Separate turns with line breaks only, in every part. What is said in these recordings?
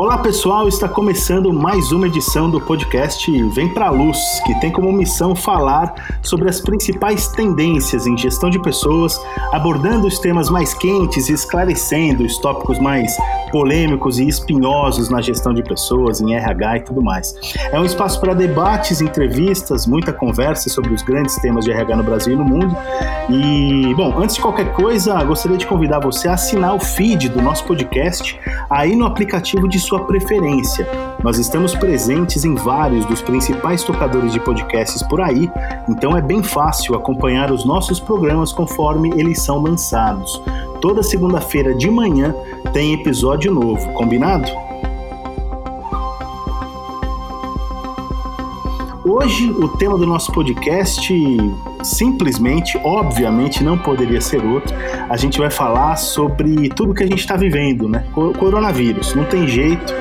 Olá pessoal, está começando mais uma edição do podcast Vem Pra Luz, que tem como missão falar sobre as principais tendências em gestão de pessoas, abordando os temas mais quentes e esclarecendo os tópicos mais polêmicos e espinhosos na gestão de pessoas, em RH e tudo mais. É um espaço para debates, entrevistas, muita conversa sobre os grandes temas de RH no Brasil e no mundo. E, bom, antes de qualquer coisa, gostaria de convidar você a assinar o feed do nosso podcast aí no aplicativo de sua preferência. Nós estamos presentes em vários dos principais tocadores de podcasts por aí, então é bem fácil acompanhar os nossos programas conforme eles são lançados. Toda segunda-feira de manhã tem episódio novo, combinado? Hoje o tema do nosso podcast simplesmente, obviamente, não poderia ser outro. A gente vai falar sobre tudo que a gente está vivendo, né? Coronavírus, não tem jeito.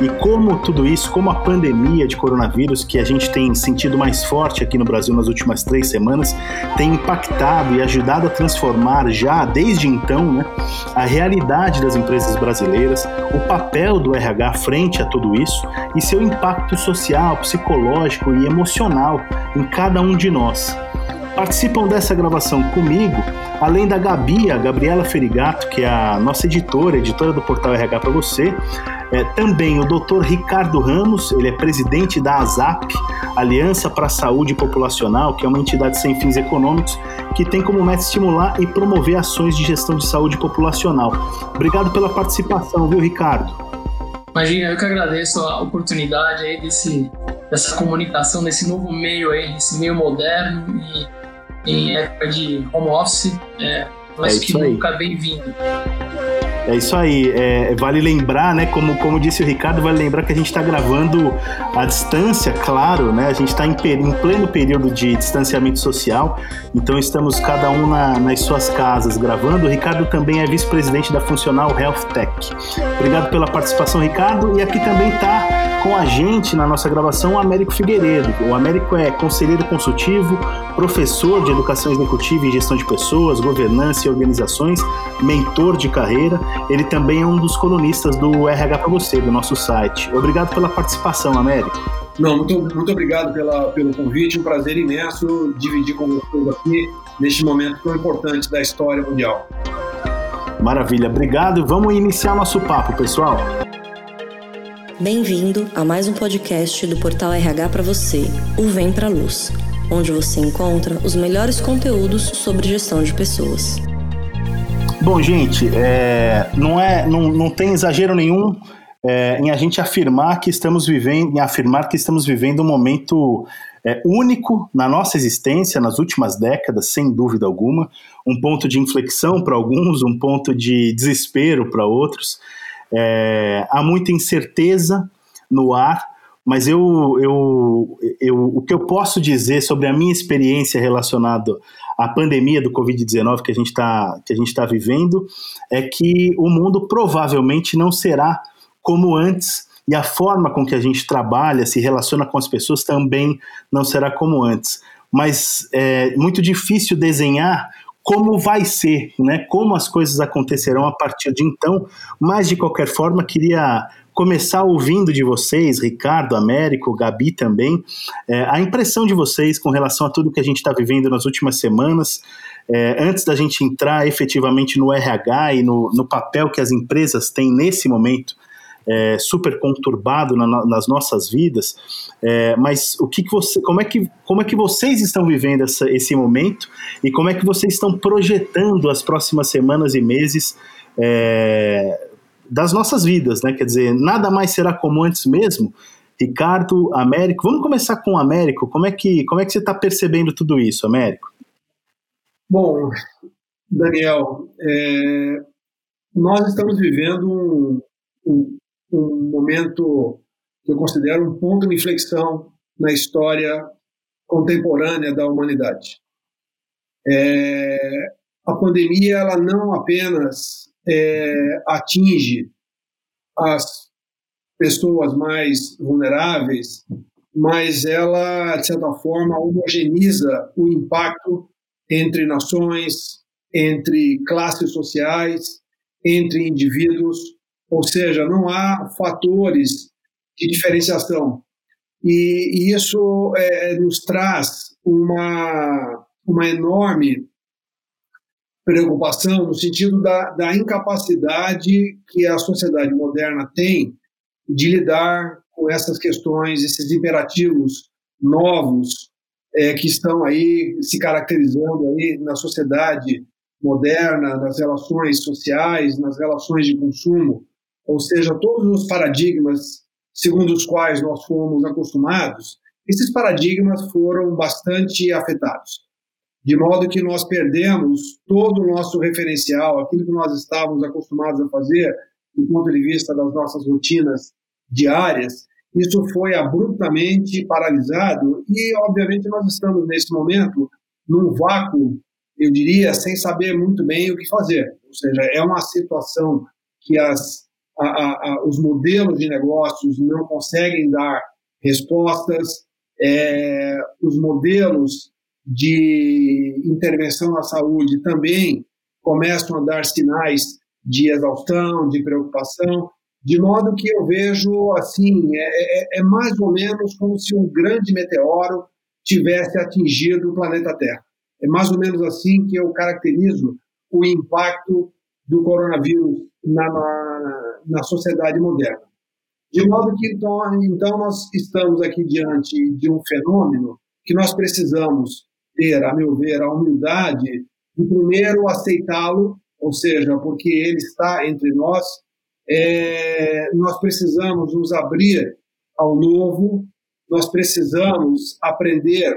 E como tudo isso, como a pandemia de coronavírus, que a gente tem sentido mais forte aqui no Brasil nas últimas três semanas, tem impactado e ajudado a transformar já desde então né, a realidade das empresas brasileiras, o papel do RH frente a tudo isso e seu impacto social, psicológico e emocional em cada um de nós. Participam dessa gravação comigo, além da Gabi, a Gabriela Ferigato, que é a nossa editora, editora do portal RH para você, é, também o Dr. Ricardo Ramos, ele é presidente da ASAP, Aliança para a Saúde Populacional, que é uma entidade sem fins econômicos que tem como meta estimular e promover ações de gestão de saúde populacional. Obrigado pela participação, viu, Ricardo?
Imagina, eu que agradeço a oportunidade aí desse, dessa comunicação, nesse novo meio aí, nesse meio moderno e em época de home office, é, mas é que nunca bem-vindo.
É isso aí. É, vale lembrar, né? Como, como disse o Ricardo, vale lembrar que a gente está gravando à distância, claro, né? A gente está em, em, pleno período de distanciamento social, então estamos cada um na, nas suas casas gravando. O Ricardo também é vice-presidente da Funcional Health Tech. Obrigado pela participação, Ricardo. E aqui também está com a gente na nossa gravação o Américo Figueiredo. O Américo é conselheiro consultivo, professor de educação executiva e gestão de pessoas, governança e organizações, mentor de carreira. Ele também é um dos colunistas do RH para você, do nosso site. Obrigado pela participação, Américo.
Não, muito, muito obrigado pela, pelo convite, um prazer imenso dividir com vocês aqui neste momento tão importante da história mundial.
Maravilha, obrigado. Vamos iniciar nosso papo, pessoal.
Bem-vindo a mais um podcast do portal RH para você, o Vem para Luz, onde você encontra os melhores conteúdos sobre gestão de pessoas.
Bom, gente, é, não, é, não, não tem exagero nenhum é, em a gente afirmar que estamos vivendo, em afirmar que estamos vivendo um momento é, único na nossa existência nas últimas décadas, sem dúvida alguma, um ponto de inflexão para alguns, um ponto de desespero para outros. É, há muita incerteza no ar, mas eu, eu, eu, o que eu posso dizer sobre a minha experiência relacionada à pandemia do Covid-19 que a gente está tá vivendo é que o mundo provavelmente não será como antes e a forma com que a gente trabalha, se relaciona com as pessoas também não será como antes. Mas é muito difícil desenhar como vai ser, né? Como as coisas acontecerão a partir de então. Mas de qualquer forma, queria começar ouvindo de vocês, Ricardo, Américo, Gabi também, é, a impressão de vocês com relação a tudo que a gente está vivendo nas últimas semanas. É, antes da gente entrar efetivamente no RH e no, no papel que as empresas têm nesse momento é, super conturbado na, nas nossas vidas, é, mas o que, que você, como é que, como é que vocês estão vivendo essa, esse momento e como é que vocês estão projetando as próximas semanas e meses é, das nossas vidas, né? Quer dizer, nada mais será como antes mesmo. Ricardo, Américo, vamos começar com o Américo. Como é que, como é que você está percebendo tudo isso, Américo?
Bom, Daniel, é, nós estamos vivendo um, um, um momento que eu considero um ponto de inflexão na história contemporânea da humanidade. É, a pandemia ela não apenas é, atinge as pessoas mais vulneráveis, mas ela, de certa forma, homogeneiza o impacto entre nações, entre classes sociais, entre indivíduos ou seja, não há fatores de diferenciação. E, e isso é, nos traz uma, uma enorme preocupação no sentido da, da incapacidade que a sociedade moderna tem de lidar com essas questões, esses imperativos novos é, que estão aí se caracterizando aí na sociedade moderna, nas relações sociais, nas relações de consumo, ou seja, todos os paradigmas segundo os quais nós fomos acostumados, esses paradigmas foram bastante afetados. De modo que nós perdemos todo o nosso referencial, aquilo que nós estávamos acostumados a fazer, do ponto de vista das nossas rotinas diárias, isso foi abruptamente paralisado e, obviamente, nós estamos nesse momento num vácuo, eu diria, sem saber muito bem o que fazer. Ou seja, é uma situação que as a, a, os modelos de negócios não conseguem dar respostas, é, os modelos de intervenção na saúde também começam a dar sinais de exaustão, de preocupação, de modo que eu vejo assim, é, é, é mais ou menos como se um grande meteoro tivesse atingido o planeta Terra. É mais ou menos assim que eu caracterizo o impacto do coronavírus na, na, na sociedade moderna. De modo que, então, então, nós estamos aqui diante de um fenômeno que nós precisamos ter, a meu ver, a humildade de primeiro aceitá-lo, ou seja, porque ele está entre nós, é, nós precisamos nos abrir ao novo, nós precisamos aprender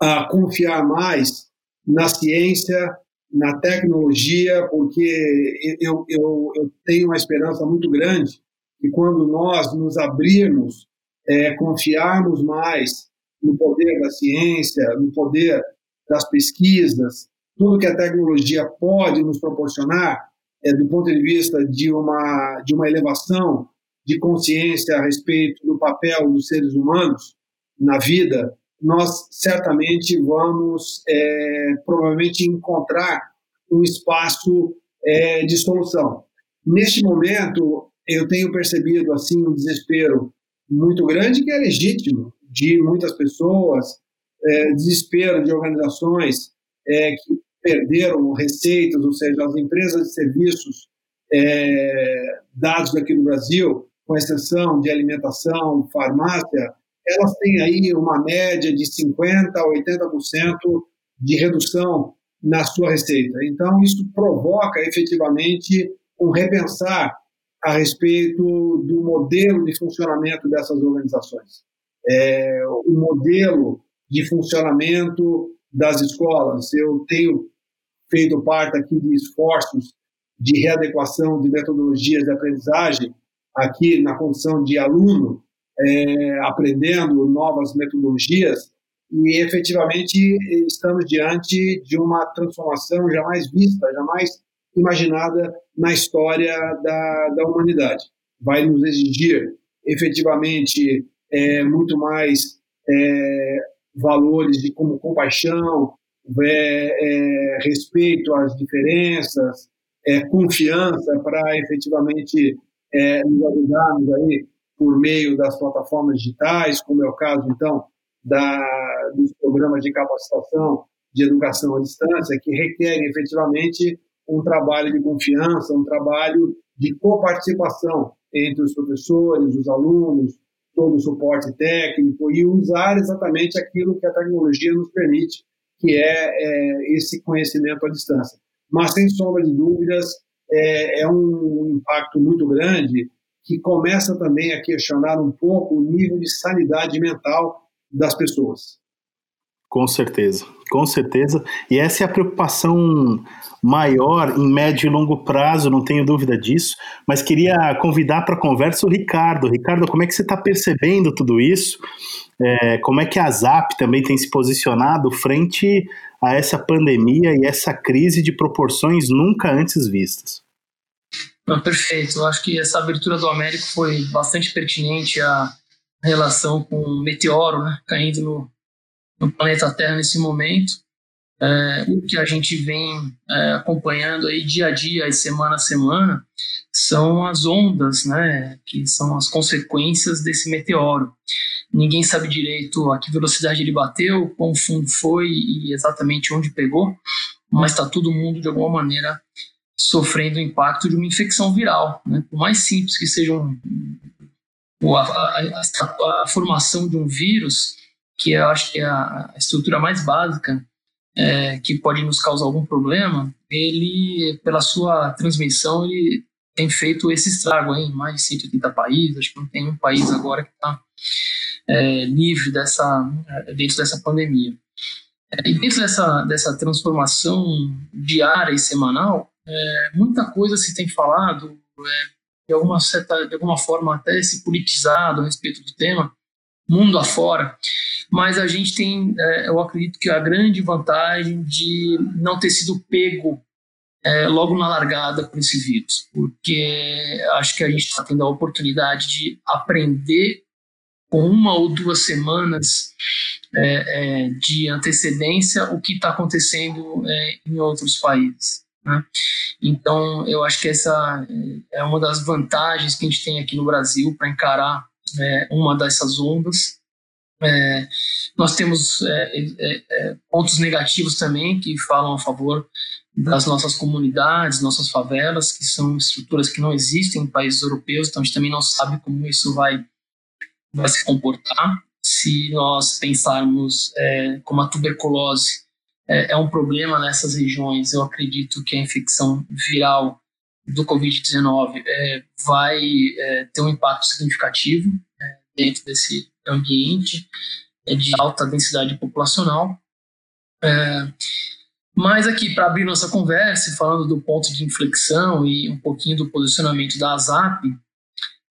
a confiar mais na ciência, na tecnologia, porque eu, eu, eu tenho uma esperança muito grande que quando nós nos abrirmos, é, confiarmos mais no poder da ciência, no poder das pesquisas, tudo que a tecnologia pode nos proporcionar, é, do ponto de vista de uma, de uma elevação de consciência a respeito do papel dos seres humanos na vida, nós certamente vamos é, provavelmente encontrar um espaço é, de solução. Neste momento, eu tenho percebido assim um desespero muito grande que é legítimo de muitas pessoas, é, desespero de organizações é, que perderam receitas, ou seja, as empresas de serviços é, dados aqui no Brasil, com exceção de alimentação, farmácia, elas têm aí uma média de 50% a 80% de redução na sua receita. Então, isso provoca efetivamente um repensar a respeito do modelo de funcionamento dessas organizações. É, o modelo de funcionamento das escolas. Eu tenho feito parte aqui de esforços de readequação de metodologias de aprendizagem aqui na condição de aluno é, aprendendo novas metodologias e efetivamente estamos diante de uma transformação jamais vista, jamais imaginada na história da, da humanidade. Vai nos exigir efetivamente é, muito mais é, valores de como compaixão, é, é respeito às diferenças, é, confiança para efetivamente é, nos ajudarmos aí por meio das plataformas digitais, como é o caso, então, da, dos programas de capacitação de educação à distância, que requerem efetivamente um trabalho de confiança, um trabalho de coparticipação entre os professores, os alunos, todo o suporte técnico e usar exatamente aquilo que a tecnologia nos permite, que é, é esse conhecimento à distância. Mas, sem sombra de dúvidas, é, é um impacto muito grande que começa também a questionar um pouco o nível de sanidade mental das pessoas.
Com certeza, com certeza. E essa é a preocupação maior em médio e longo prazo, não tenho dúvida disso. Mas queria convidar para a conversa o Ricardo. Ricardo, como é que você está percebendo tudo isso? É, como é que a ZAP também tem se posicionado frente a essa pandemia e essa crise de proporções nunca antes vistas?
Não, perfeito. Eu acho que essa abertura do Américo foi bastante pertinente à relação com o meteoro né, caindo no, no planeta Terra nesse momento. é, o que a gente vem é, acompanhando aí dia a dia e semana a semana são as ondas, né, que são as consequências desse meteoro. Ninguém sabe direito a que velocidade ele bateu, quão fundo foi e exatamente onde pegou, mas está todo mundo de alguma maneira sofrendo o impacto de uma infecção viral. Né? Por mais simples que seja um, a, a, a, a, formação de um vírus, que eu acho que é a, estrutura mais básica é, que pode nos causar algum problema, ele, pela sua transmissão, ele tem feito esse estrago em mais de 180 países. Acho que não tem um país agora que está é, livre dessa, é, dentro dessa pandemia. É, e dentro dessa, dessa transformação diária e semanal, é, muita coisa se tem falado, é, de, alguma certa, de alguma forma até se politizado a respeito do tema, mundo afora, mas a gente tem, é, eu acredito que a grande vantagem de não ter sido pego é, logo na largada por esse vírus, porque acho que a gente está tendo a oportunidade de aprender com uma ou duas semanas é, é, de antecedência o que está acontecendo é, em outros países. Né? Então, eu acho que essa é uma das vantagens que a gente tem aqui no Brasil para encarar é, uma dessas ondas. É, nós temos é, é, é, pontos negativos também que falam a favor das nossas comunidades, nossas favelas, que são estruturas que não existem em países europeus, então a gente também não sabe como isso vai, vai se comportar. Se nós pensarmos é, como a tuberculose é, é um problema nessas regiões. Eu acredito que a infecção viral do Covid-19 é, vai é, ter um impacto significativo é, dentro desse ambiente é, de alta densidade populacional. É, mas aqui, para abrir nossa conversa, falando do ponto de inflexão e um pouquinho do posicionamento da ASAP,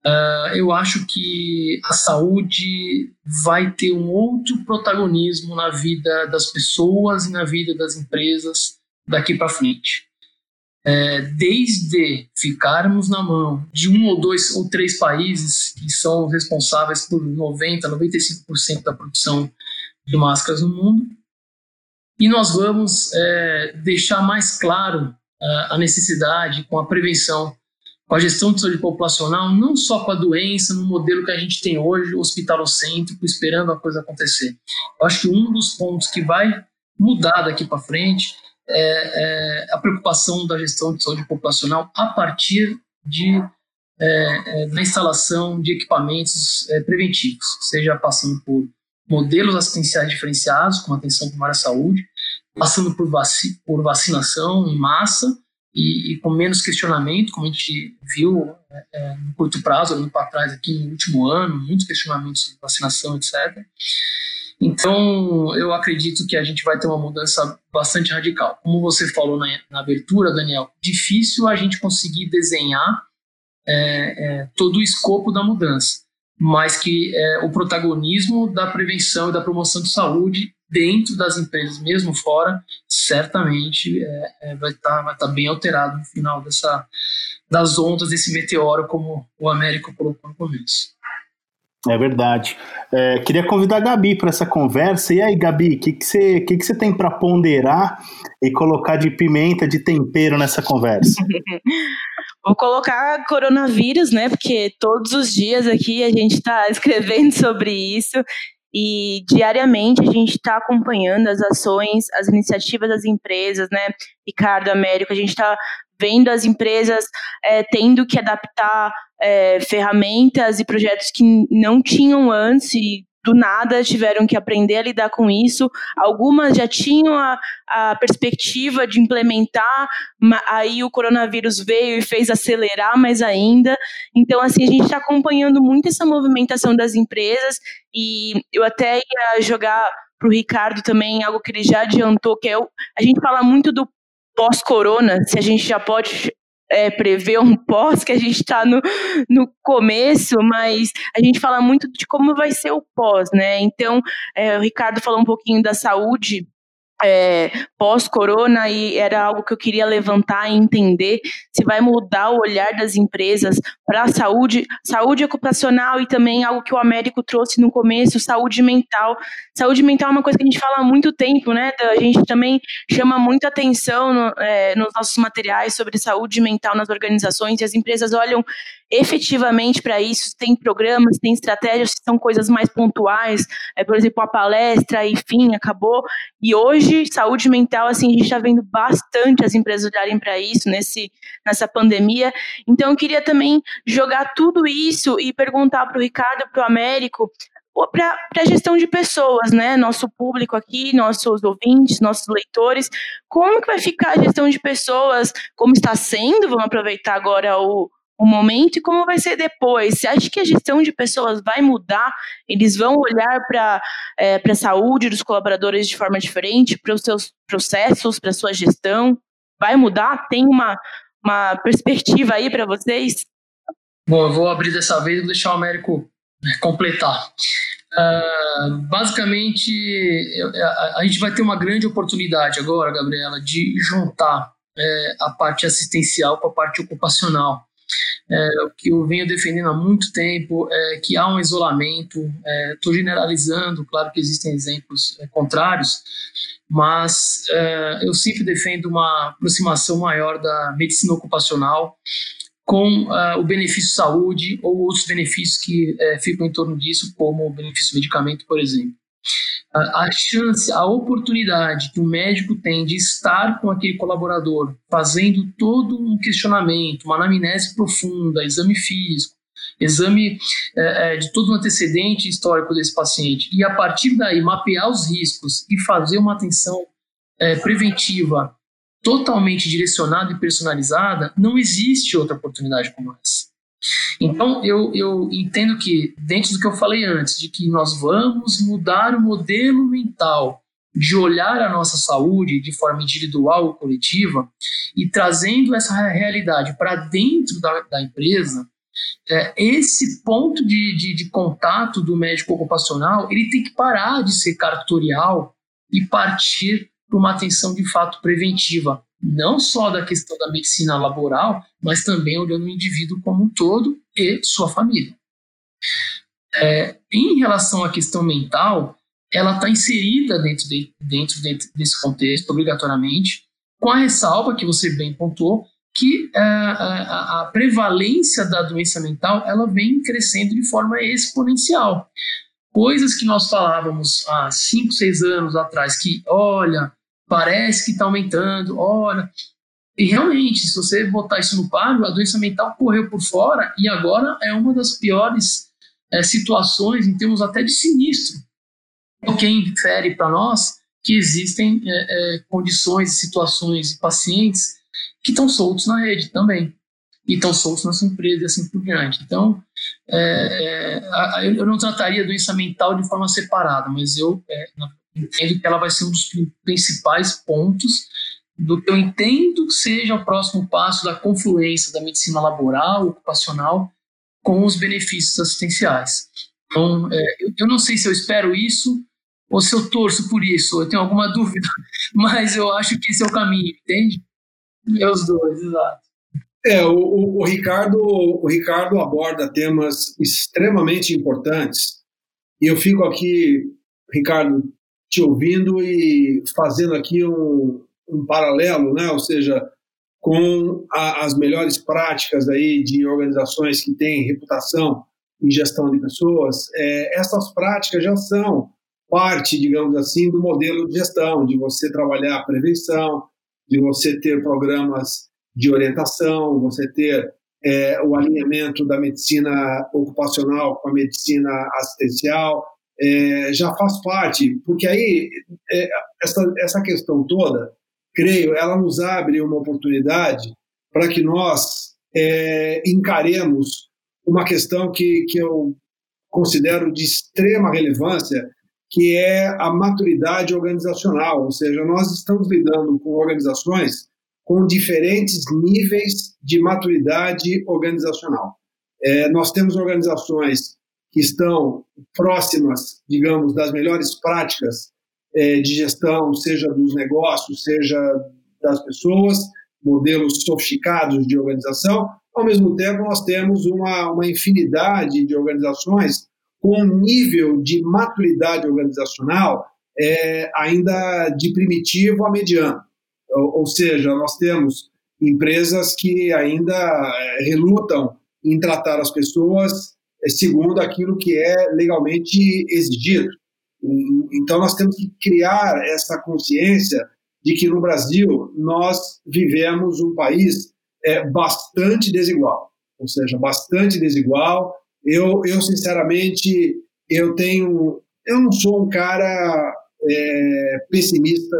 Uh, eu acho que a saúde vai ter um outro protagonismo na vida das pessoas e na vida das empresas daqui para frente. É, desde ficarmos na mão de um ou dois ou três países que são responsáveis por 90, 95% da produção de máscaras no mundo, e nós vamos é, deixar mais claro uh, a necessidade com a prevenção com a gestão de saúde populacional, não só com a doença, no modelo que a gente tem hoje, hospitalocêntrico, esperando a coisa acontecer. Eu acho que um dos pontos que vai mudar daqui para frente é, é, a preocupação da gestão de saúde populacional a partir de é, é, da instalação de equipamentos é, preventivos, seja passando por modelos assistenciais diferenciados, com atenção primária à saúde, passando por, vaci por vacinação em massa, e, e, com menos questionamento, como a gente viu é, é no curto prazo, olhando para trás aqui no último ano, muitos questionamentos sobre vacinação, etc. Então, eu acredito que a gente vai ter uma mudança bastante radical. Como você falou na, na abertura, Daniel, difícil a gente conseguir desenhar é, é, todo o escopo da mudança, mas que é, o protagonismo da prevenção e da promoção de saúde dentro das empresas, mesmo fora, certamente é, é, vai estar tá, vai tá bem alterado no final dessa, das ondas desse meteoro, como o Américo colocou no começo.
É verdade. É, queria convidar a Gabi para essa conversa. E aí, Gabi, o que, que, você, que, que você tem para ponderar e colocar de pimenta, de tempero nessa conversa?
Vou colocar coronavírus, né? Porque todos os dias aqui a gente está escrevendo sobre isso e diariamente a gente está acompanhando as ações, as iniciativas das empresas, né? Ricardo, Américo, a gente está vendo as empresas é, tendo que adaptar é, ferramentas e projetos que não tinham antes e do nada tiveram que aprender a lidar com isso. Algumas já tinham a, a perspectiva de implementar, aí o coronavírus veio e fez acelerar mais ainda. Então, assim, a gente está acompanhando muito essa movimentação das empresas e eu até ia jogar para o Ricardo também algo que ele já adiantou, que é o, a gente fala muito do pós-corona, se a gente já pode é, prever um pós, que a gente está no, no começo, mas a gente fala muito de como vai ser o pós, né? Então, é, o Ricardo falou um pouquinho da saúde é, pós-corona e era algo que eu queria levantar e entender se vai mudar o olhar das empresas para a saúde, saúde ocupacional e também algo que o Américo trouxe no começo, saúde mental. Saúde mental é uma coisa que a gente fala há muito tempo, né? A gente também chama muita atenção no, é, nos nossos materiais sobre saúde mental nas organizações e as empresas olham efetivamente para isso, tem programas, tem estratégias são coisas mais pontuais, é, por exemplo, a palestra, enfim, acabou. E hoje, saúde mental, assim, a gente está vendo bastante as empresas olharem para isso nesse, nessa pandemia. Então, eu queria também jogar tudo isso e perguntar para o Ricardo, para o Américo, para a gestão de pessoas, né? Nosso público aqui, nossos ouvintes, nossos leitores, como que vai ficar a gestão de pessoas, como está sendo, vamos aproveitar agora o, o momento e como vai ser depois. Você acha que a gestão de pessoas vai mudar? Eles vão olhar para é, a saúde dos colaboradores de forma diferente, para os seus processos, para a sua gestão? Vai mudar? Tem uma, uma perspectiva aí para vocês?
Bom, eu vou abrir dessa vez e deixar o Américo né, completar. Uh, basicamente, a, gente vai ter uma grande oportunidade agora, Gabriela, de juntar é, a parte assistencial com a parte ocupacional. É, o que eu venho defendendo há muito tempo é que há um isolamento. Estou é, generalizando, claro que existem exemplos é, contrários, mas é, eu sempre defendo uma aproximação maior da medicina ocupacional com uh, o benefício saúde ou outros benefícios que uh, ficam em torno disso, como o benefício medicamento, por exemplo. A chance, a oportunidade que o médico tem de estar com aquele colaborador, fazendo todo um questionamento, uma anamnese profunda, exame físico, exame eh, de todo o antecedente histórico desse paciente, e a partir daí mapear os riscos e fazer uma atenção preventiva totalmente direcionada e personalizada, não existe outra oportunidade como essa. Então, eu, eu entendo que, dentro do que eu falei antes, de que nós vamos mudar o modelo mental de olhar a nossa saúde de forma individual ou coletiva e trazendo essa realidade para dentro da, da empresa, é, esse ponto de, de, de, contato do médico ocupacional ele tem que parar de ser cartorial e partir para uma atenção de fato preventiva, não só da questão da medicina laboral, mas também olhando o indivíduo como um todo e sua família. É, em relação à questão mental, ela está inserida dentro, de, dentro, desse contexto, obrigatoriamente, com a ressalva que você bem pontuou, que a, é, a, a, prevalência da doença mental ela vem crescendo de forma exponencial. Coisas que nós falávamos há 5, 6 anos atrás, que, olha, parece que está aumentando, olha. E realmente, se você botar isso no páreo, a doença mental correu por fora e agora é uma das piores é, situações em termos até de sinistro. O que infere para nós que existem é, é, condições, situações e pacientes que estão soltos na rede também. E estão soltos nas empresas e assim por diante. Então, é, é, eu não trataria a doença mental de forma separada, mas eu, é, entendo que ela vai ser um dos principais pontos do que eu entendo que seja o próximo passo da confluência da medicina laboral, ocupacional, com os benefícios assistenciais. Então, é, eu, não sei se eu espero isso ou se eu torço por isso, eu tenho alguma dúvida, mas eu acho que esse é o caminho, entende? É os dois, exato.
É, o, o, o, Ricardo, o Ricardo aborda temas extremamente importantes e eu fico aqui, Ricardo, te ouvindo e fazendo aqui um, um paralelo, né? ou seja, com a, as melhores práticas aí de organizações que têm reputação em gestão de pessoas, é, essas práticas já são parte, digamos assim, do modelo de gestão, de você trabalhar a prevenção, de você ter programas de orientação, você ter é, o alinhamento da medicina ocupacional com a medicina assistencial, é, já faz parte, porque aí é, essa, essa questão toda, creio, ela nos abre uma oportunidade para que nós é, encaremos uma questão que, que eu considero de extrema relevância, que é a maturidade organizacional, ou seja, nós estamos lidando com organizações com diferentes níveis de maturidade organizacional. É, nós temos organizações que estão próximas, digamos, das melhores práticas é, de gestão, seja dos negócios, seja das pessoas, modelos sofisticados de organização. Ao mesmo tempo, nós temos uma, uma infinidade de organizações com um nível de maturidade organizacional é, ainda de primitivo a mediano. Ou, ou, seja, nós temos empresas que ainda é, relutam em tratar as pessoas segundo aquilo que é legalmente exigido. Então, nós temos que criar essa consciência de que no Brasil nós vivemos um país é, bastante desigual, ou seja, bastante desigual. Eu, eu sinceramente, eu tenho, eu não sou um cara é, pessimista,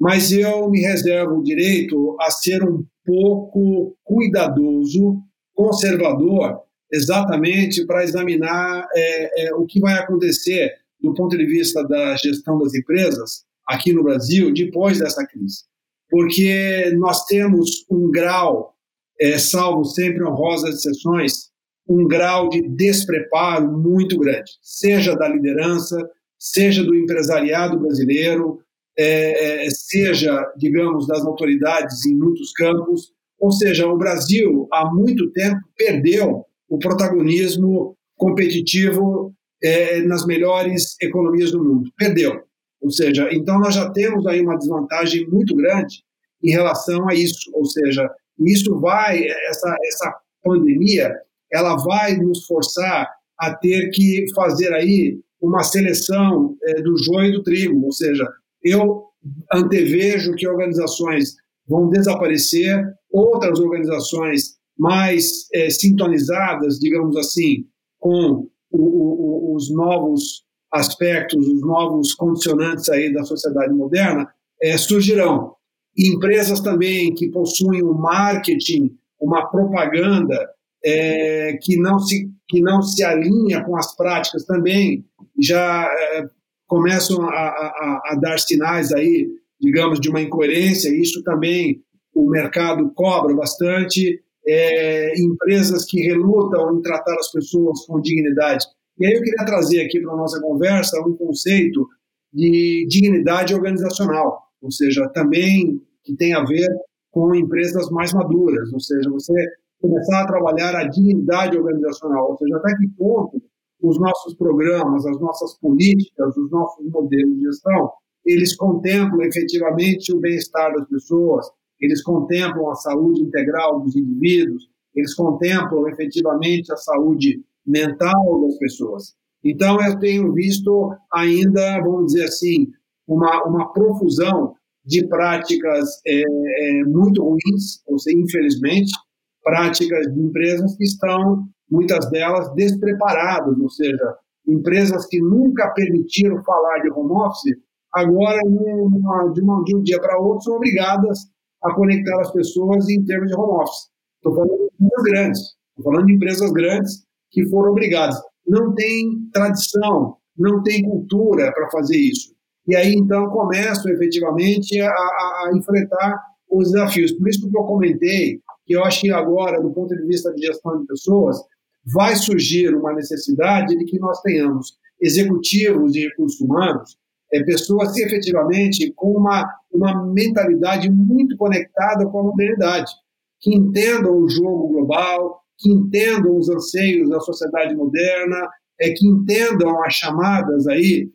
mas eu me reservo o direito a ser um pouco cuidadoso, conservador, exatamente para examinar é, é, o que vai acontecer do ponto de vista da gestão das empresas aqui no Brasil depois dessa crise. Porque nós temos um grau, é, salvo sempre honrosas exceções, um grau de despreparo muito grande, seja da liderança, seja do empresariado brasileiro, é, é, seja, digamos, das autoridades em muitos campos. Ou seja, o Brasil, há muito tempo, perdeu o protagonismo competitivo é, nas melhores economias do mundo. Perdeu. Ou seja, então nós já temos aí uma desvantagem muito grande em relação a isso. Ou seja, isso vai, essa, essa pandemia, ela vai nos forçar a ter que fazer aí uma seleção é, do joio e do trigo. Ou seja, eu antevejo que organizações vão desaparecer, outras organizações mais é, sintonizadas, digamos assim, com o, o, os novos aspectos, os novos condicionantes aí da sociedade moderna é, surgirão. empresas também que possuem um marketing, uma propaganda é, que, não se, que não se alinha com as práticas também já é, começam a, a, a, dar sinais aí, digamos, de uma incoerência. Isso também o mercado cobra bastante é, empresas que relutam em tratar as pessoas com dignidade. E aí eu queria trazer aqui para a nossa conversa um conceito de dignidade organizacional, ou seja, também que tem a ver com empresas mais maduras, ou seja, você começar a trabalhar a dignidade organizacional, ou seja, até que ponto os nossos programas, as nossas políticas, os nossos modelos de gestão, eles contemplam efetivamente o bem-estar das pessoas, eles contemplam a saúde integral dos indivíduos, eles contemplam efetivamente a saúde mental das pessoas. Então, eu tenho visto ainda, vamos dizer assim, uma, uma profusão de práticas é, é, muito ruins, ou seja, infelizmente, práticas de empresas que estão, muitas delas, despreparadas, ou seja, empresas que nunca permitiram falar de home office, agora, de, uma, de um dia para outro, são obrigadas a conectar as pessoas em termos de home office. Estou falando de empresas grandes, estou falando de empresas grandes que foram obrigadas. Não tem tradição, não tem cultura para fazer isso. E aí, então, começam efetivamente a, a, a, enfrentar os desafios. Por isso que eu comentei que eu acho que agora, do ponto de vista de gestão de pessoas, vai surgir uma necessidade de que nós tenhamos executivos de recursos humanos é, pessoas efetivamente com uma, uma mentalidade muito conectada com a modernidade, que entendam o jogo global, que entendam os anseios da sociedade moderna, é, que entendam as chamadas aí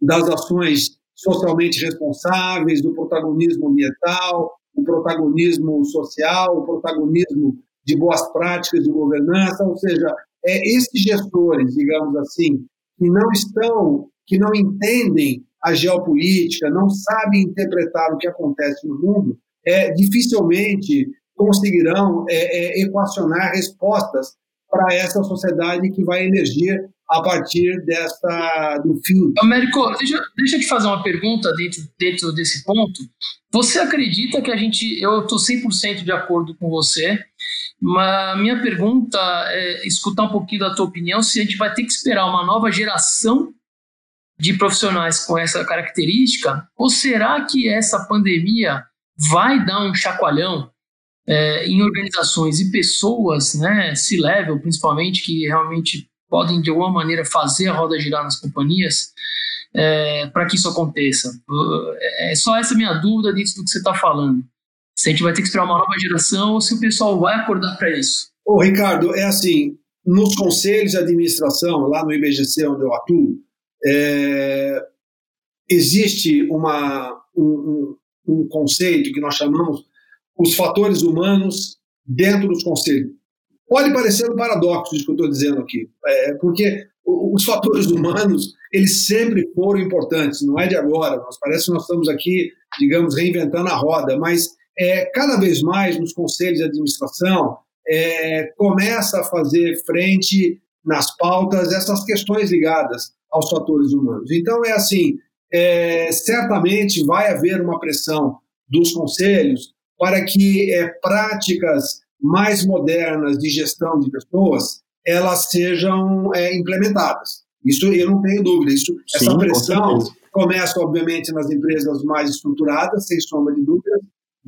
das ações socialmente responsáveis, do protagonismo ambiental, o protagonismo social, o protagonismo de boas práticas de governança, ou seja, é, esses gestores, digamos assim, que não estão que não entendem a geopolítica, não sabem interpretar o que acontece no mundo, é, dificilmente conseguirão é, é, equacionar respostas para essa sociedade que vai emergir a partir dessa, do fim.
Américo, deixa, deixa eu te fazer uma pergunta dentro, dentro desse ponto. Você acredita que a gente. Eu estou 100% de acordo com você, mas minha pergunta é escutar um pouquinho da tua opinião se a gente vai ter que esperar uma nova geração de profissionais com essa característica? Ou será que essa pandemia vai dar um chacoalhão é, em organizações e pessoas, né, se level principalmente, que realmente podem de alguma maneira fazer a roda girar nas companhias? é, para que isso aconteça? É só essa minha dúvida dentro do que você está falando. Se a gente vai ter que esperar uma nova geração ou se o pessoal vai acordar para isso.
Ô, Ricardo, é assim, nos conselhos de administração, lá no IBGC onde eu atuo, é, existe uma, um, um, conceito que nós chamamos os fatores humanos dentro dos conselhos. Pode parecer um paradoxo isso que eu estou dizendo aqui, é, porque os fatores humanos eles sempre foram importantes, não é de agora. Parece que nós estamos aqui, digamos, reinventando a roda, mas é, cada vez mais nos conselhos de administração é, começa a fazer frente nas pautas essas questões ligadas aos fatores humanos. Então é assim, é, certamente vai haver uma pressão dos conselhos para que é, práticas mais modernas de gestão de pessoas elas sejam é, implementadas. Isso eu não tenho dúvida. Isso, Sim, essa pressão começa, obviamente, nas empresas mais estruturadas, sem sombra de dúvida,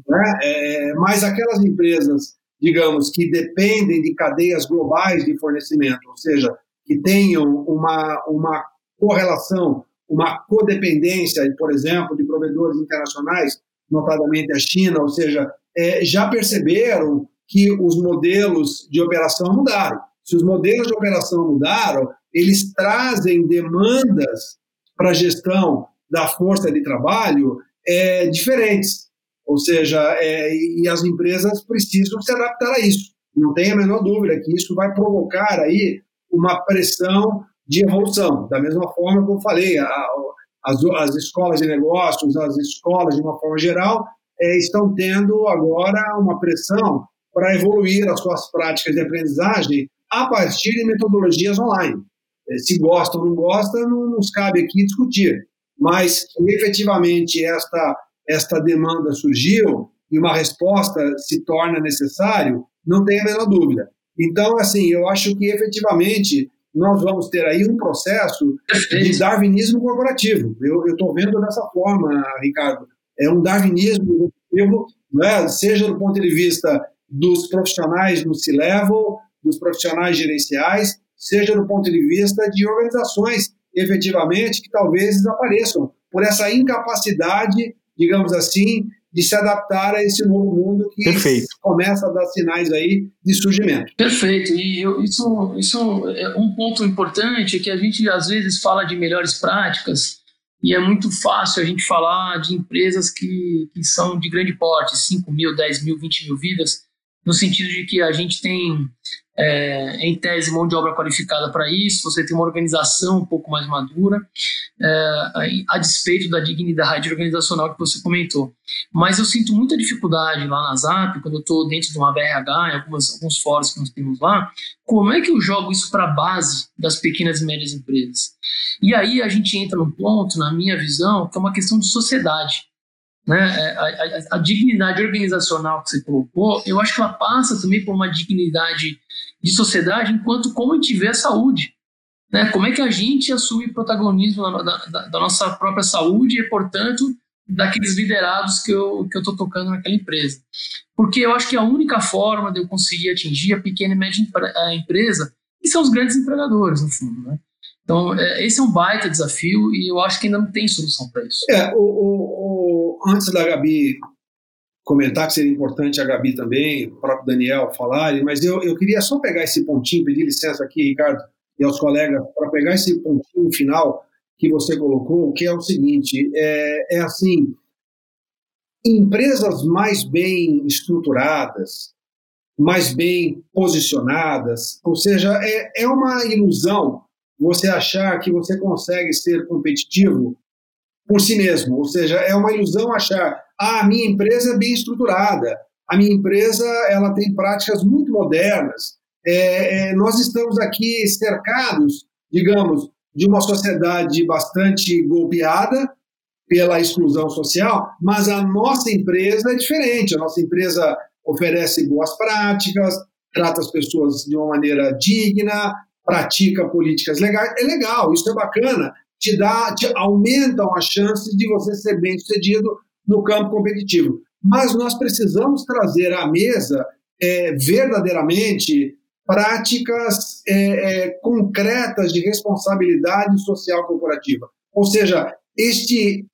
né? É, mas aquelas empresas, digamos, que dependem de cadeias globais de fornecimento, ou seja, que tenham uma, uma correlação, uma codependência, por exemplo, de provedores internacionais, notadamente a China, ou seja, é, já perceberam que os modelos de operação mudaram. Se os modelos de operação mudaram, eles trazem demandas para a gestão da força de trabalho é, diferentes. Ou seja, é, e as empresas precisam se adaptar a isso. Não tem a menor dúvida que isso vai provocar aí uma pressão de evolução. Da mesma forma que eu falei, a, as, as escolas de negócios, as escolas de uma forma geral, é, estão tendo agora uma pressão para evoluir as suas práticas de aprendizagem a partir de metodologias online. É, se gosta ou não gosta, não nos cabe aqui discutir. Mas efetivamente esta, esta demanda surgiu e uma resposta se torna necessário, não tem a menor dúvida. Então, assim, eu acho que efetivamente nós vamos ter aí um processo de darwinismo corporativo. Eu estou vendo dessa forma, Ricardo. É um darwinismo né? seja do ponto de vista dos profissionais no C-level, dos profissionais gerenciais, seja do ponto de vista de organizações, efetivamente, que talvez desapareçam por essa incapacidade, digamos assim, de se adaptar a esse novo mundo que Perfeito. começa a dar sinais aí de surgimento.
Perfeito. E eu, isso, isso é um ponto importante é que a gente às vezes fala de melhores práticas e é muito fácil a gente falar de empresas que, que são de grande porte, 5 mil, 10 mil, 20 mil vidas, no sentido de que a gente tem é, em tese, mão de obra qualificada para isso, você tem uma organização um pouco mais madura, é, a despeito da dignidade organizacional que você comentou. Mas eu sinto muita dificuldade lá na ZAP, quando eu estou dentro de uma BRH, em algumas, alguns fóruns que nós temos lá, como é que eu jogo isso para a base das pequenas e médias empresas? E aí a gente entra num ponto, na minha visão, que é uma questão de sociedade né, é, a, a, a, dignidade organizacional que você colocou, eu acho que ela passa também por uma dignidade de sociedade enquanto como a gente vê a saúde. Né? Como é que a gente assume protagonismo da, da, da nossa própria saúde e, portanto, daqueles liderados que eu que estou tocando naquela empresa. Porque eu acho que a única forma de eu conseguir atingir a pequena e média empresa, que são os grandes empregadores, no fundo, né? Então, é, esse é um baita desafio e eu acho que ainda não tem solução para isso.
É, o, o, o, antes da Gabi comentar, que seria importante a Gabi também, o próprio Daniel falarem, mas eu, eu queria só pegar esse pontinho, pedir licença aqui, Ricardo, e aos colegas, para pegar esse pontinho final que você colocou, que é o seguinte, é, é assim, empresas mais bem estruturadas, mais bem posicionadas, ou seja, é, é uma ilusão você achar que você consegue ser competitivo por si mesmo. Ou seja, é uma ilusão achar, ah, a minha empresa é bem estruturada, a minha empresa ela tem práticas muito modernas. É, é, nós estamos aqui cercados, digamos, de uma sociedade bastante golpeada pela exclusão social, mas a nossa empresa é diferente. A nossa empresa oferece boas práticas, trata as pessoas de uma maneira digna, pratica políticas legais, é legal, isso é bacana, te dá, te aumentam as chances de você ser bem sucedido no campo competitivo. Mas nós precisamos trazer à mesa é, verdadeiramente práticas é, é, concretas de responsabilidade social corporativa. Ou seja, este,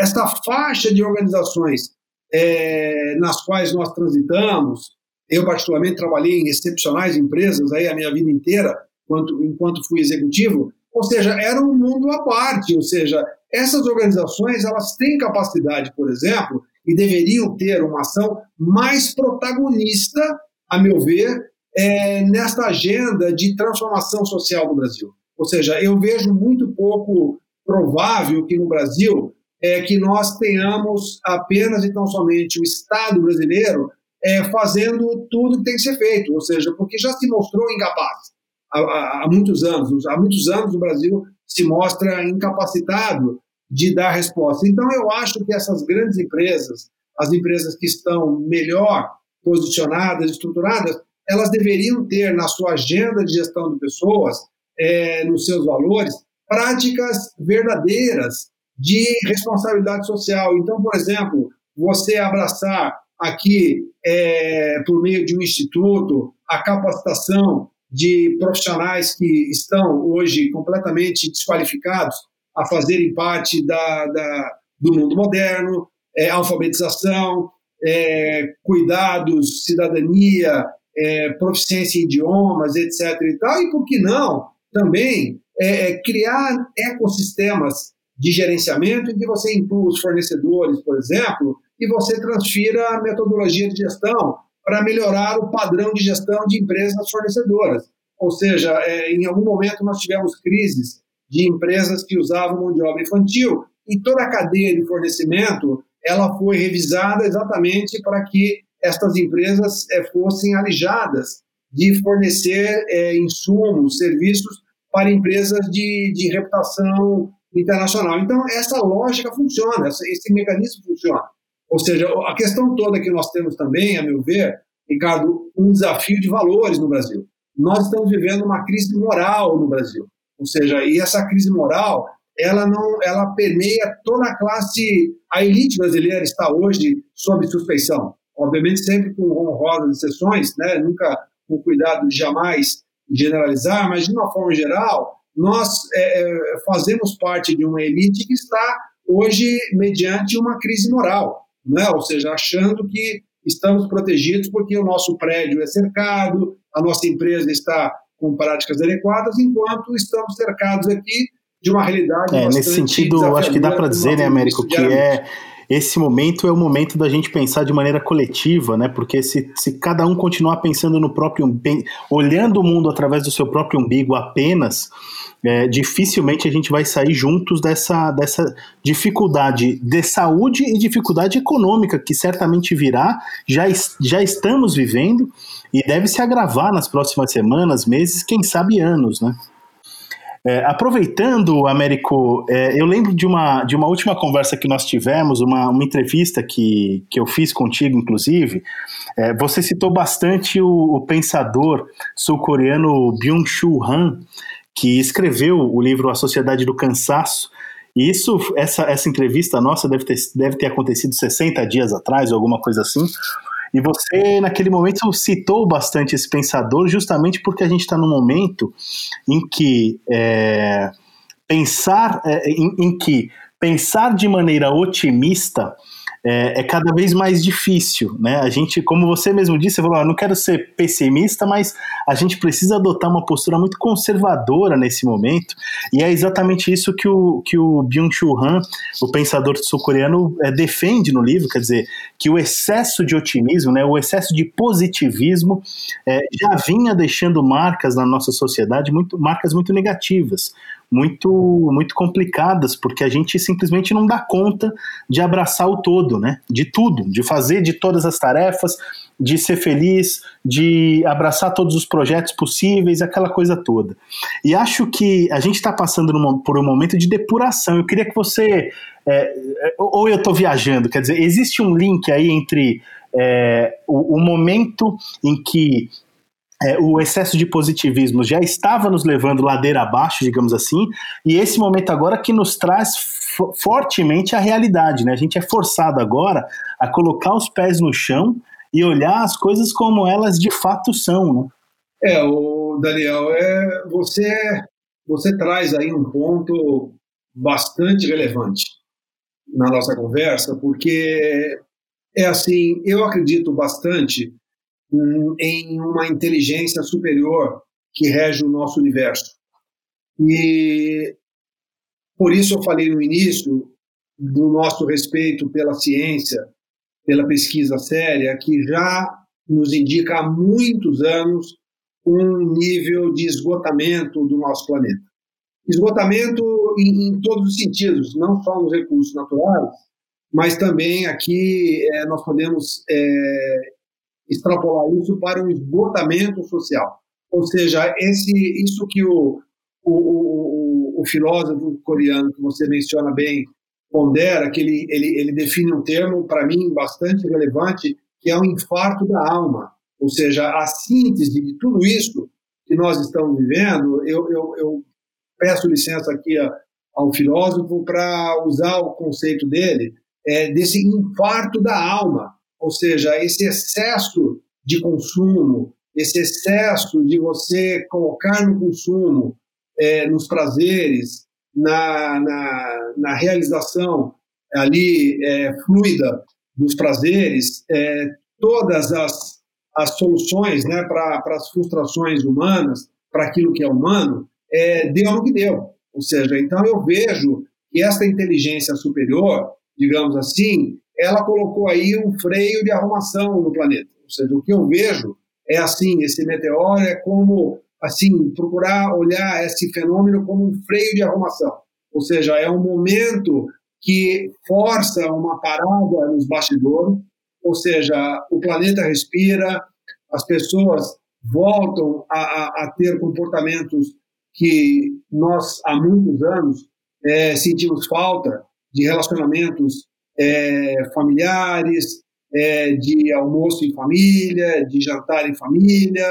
esta faixa de organizações é, nas quais nós transitamos, eu particularmente trabalhei em excepcionais empresas aí a minha vida inteira, enquanto, enquanto fui executivo, ou seja, era um mundo à parte, ou seja, essas organizações elas têm capacidade, por exemplo, e deveriam ter uma ação mais protagonista, a meu ver, é, nesta agenda de transformação social do Brasil. Ou seja, eu vejo muito pouco provável que no Brasil é que nós tenhamos apenas e tão somente o Estado brasileiro é, fazendo tudo que tem que ser feito, ou seja, porque já se mostrou incapaz há, há, muitos anos. Há muitos anos o Brasil se mostra incapacitado de dar resposta. Então, eu acho que essas grandes empresas, as empresas que estão melhor posicionadas, estruturadas, elas deveriam ter na sua agenda de gestão de pessoas, é, nos seus valores, práticas verdadeiras de responsabilidade social. Então, por exemplo, você abraçar aqui, é, por meio de um instituto, a capacitação de profissionais que estão hoje completamente desqualificados a fazerem parte da, da do mundo moderno, é, alfabetização, é, cuidados, cidadania, é, proficiência em idiomas, etc. E, tal, e por que não também é, é, criar ecossistemas de gerenciamento em que você inclua os fornecedores, por exemplo, e você transfira a metodologia de gestão para melhorar o padrão de gestão de empresas fornecedoras. Ou seja, é, em algum momento nós tivemos crises de empresas que usavam mão de obra infantil e toda a cadeia de fornecimento ela foi revisada exatamente para que estas empresas é, fossem alijadas de fornecer é, insumos, serviços para empresas de, de reputação internacional. Então, essa lógica funciona, esse mecanismo funciona. Ou seja, a questão toda que nós temos também, a meu ver, Ricardo, um desafio de valores no Brasil. Nós estamos vivendo uma crise moral no Brasil. Ou seja, e essa crise moral, ela não, ela permeia toda a classe, a elite brasileira está hoje sob suspeição. Obviamente sempre com honrosas exceções, né? Nunca com cuidado de jamais generalizar, mas de uma forma geral, nós é, é, fazemos parte de uma elite que está hoje mediante uma crise moral, né? ou seja, achando que estamos protegidos porque o nosso prédio é cercado, a nossa empresa está com práticas adequadas, enquanto estamos cercados aqui de uma realidade.
É, nesse sentido, acho que dá para dizer, né, Américo, que é esse momento é o momento da gente pensar de maneira coletiva, né? Porque se, se cada um continuar pensando no próprio, olhando o mundo através do seu próprio umbigo apenas, é, dificilmente a gente vai sair juntos dessa, dessa dificuldade de saúde e dificuldade econômica que certamente virá, já, já estamos vivendo e deve se agravar nas próximas semanas, meses, quem sabe anos, né? É, aproveitando, Américo, é, eu lembro de uma, de uma última conversa que nós tivemos, uma, uma entrevista que, que eu fiz contigo, inclusive. É, você citou bastante o, o pensador sul-coreano Byung-Chul Han, que escreveu o livro A Sociedade do Cansaço. E isso, essa, essa entrevista nossa deve ter, deve ter acontecido 60 dias atrás, ou alguma coisa assim. E você, naquele momento, citou bastante esse pensador, justamente porque a gente está num momento em que é, pensar, é, em, em que pensar de maneira otimista é, é, cada vez mais difícil, né? A gente, como você mesmo disse, você falou, ah, não quero ser pessimista, mas a gente precisa adotar uma postura muito conservadora nesse momento, e é exatamente isso que o, que o Byung-Chul Han, o pensador sul-coreano, é, defende no livro, quer dizer, que o excesso de otimismo, né, o excesso de positivismo é, já vinha deixando marcas na nossa sociedade, muito, marcas muito negativas muito muito complicadas, porque a gente simplesmente não dá conta de abraçar o todo, né? De tudo, de fazer de todas as tarefas, de ser feliz, de abraçar todos os projetos possíveis, aquela coisa toda. E acho que a gente está passando por um momento de depuração. Eu queria que você. É, ou eu estou viajando, quer dizer, existe um link aí entre é, o, o momento em que é, o excesso de positivismo já estava nos levando ladeira abaixo, digamos assim, e esse momento agora que nos traz fortemente a realidade, né? A gente é forçado agora a colocar os pés no chão e olhar as coisas como elas de fato são, né?
É, o Daniel, é, você, você traz aí um ponto bastante relevante na nossa conversa, porque é assim, eu acredito bastante em uma inteligência superior que rege o nosso universo. E por isso eu falei no início do nosso respeito pela ciência, pela pesquisa séria, que já nos indica há muitos anos um nível de esgotamento do nosso planeta. Esgotamento em, em todos os sentidos, não só nos recursos naturais, mas também aqui é, nós podemos é, extrapolar isso para um esgotamento social. Ou seja, esse, isso que o, o, o, o filósofo coreano que você menciona bem pondera, que ele, ele, ele define um termo, para mim, bastante relevante, que é o infarto da alma. Ou seja, a síntese de tudo isso que nós estamos vivendo, eu, eu, eu peço licença aqui a, ao filósofo para usar o conceito dele, é, desse infarto da alma, ou seja, esse excesso de consumo, esse excesso de você colocar no consumo, é, nos prazeres, na, na, na realização ali é, fluida dos prazeres, é, todas as, as soluções né, para as frustrações humanas, para aquilo que é humano, é, deu no que deu. Ou seja, então eu vejo que essa inteligência superior, digamos assim, ela colocou aí um freio de arrumação no planeta. Ou seja, o que eu vejo é assim, esse meteoro é como assim procurar olhar esse fenômeno como um freio de arrumação. Ou seja, é um momento que força uma parada nos bastidores, ou seja, o planeta respira, as pessoas voltam a, a, a ter comportamentos que nós há muitos anos é, sentimos falta de relacionamentos é, familiares, é, de almoço em família, de jantar em família,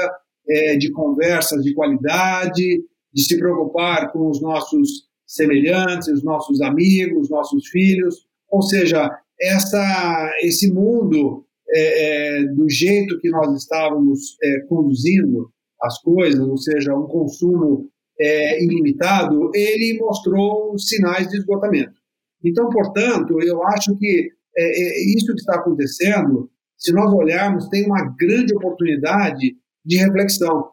é, de conversas de qualidade, de se preocupar com os nossos semelhantes, os nossos amigos, nossos filhos. Ou seja, essa, esse mundo é, é, do jeito que nós estávamos é, conduzindo as coisas, ou seja, um consumo é, ilimitado, ele mostrou sinais de esgotamento. Então, portanto, eu acho que é, é, isso que está acontecendo, se nós olharmos, tem uma grande oportunidade de reflexão.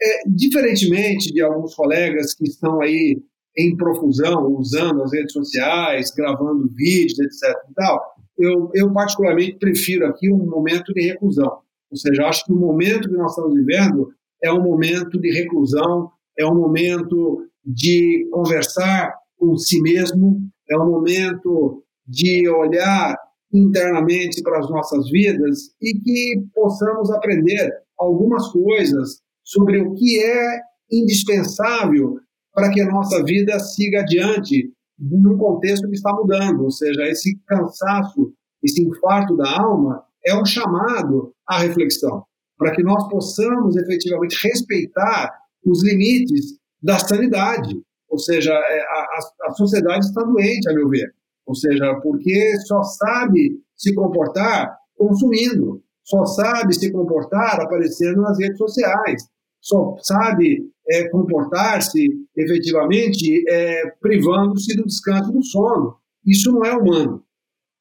É, diferentemente de alguns colegas que estão aí em profusão, usando as redes sociais, gravando vídeos, etc. E tal, eu, eu particularmente prefiro aqui um momento de reclusão. Ou seja, acho que o momento que nós estamos vivendo é um momento de reclusão, é um momento de conversar com si mesmo, é um momento de olhar internamente para as nossas vidas e que possamos aprender algumas coisas sobre o que é indispensável para que a nossa vida siga adiante num contexto que está mudando, ou seja, esse cansaço, esse infarto da alma é um chamado à reflexão, para que nós possamos efetivamente respeitar os limites da sanidade. Ou seja, é, a, a, sociedade está doente, a meu ver. Ou seja, porque só sabe se comportar consumindo, só sabe se comportar aparecendo nas redes sociais, só sabe é, comportar-se efetivamente é, privando-se do descanso do sono. Isso não é humano.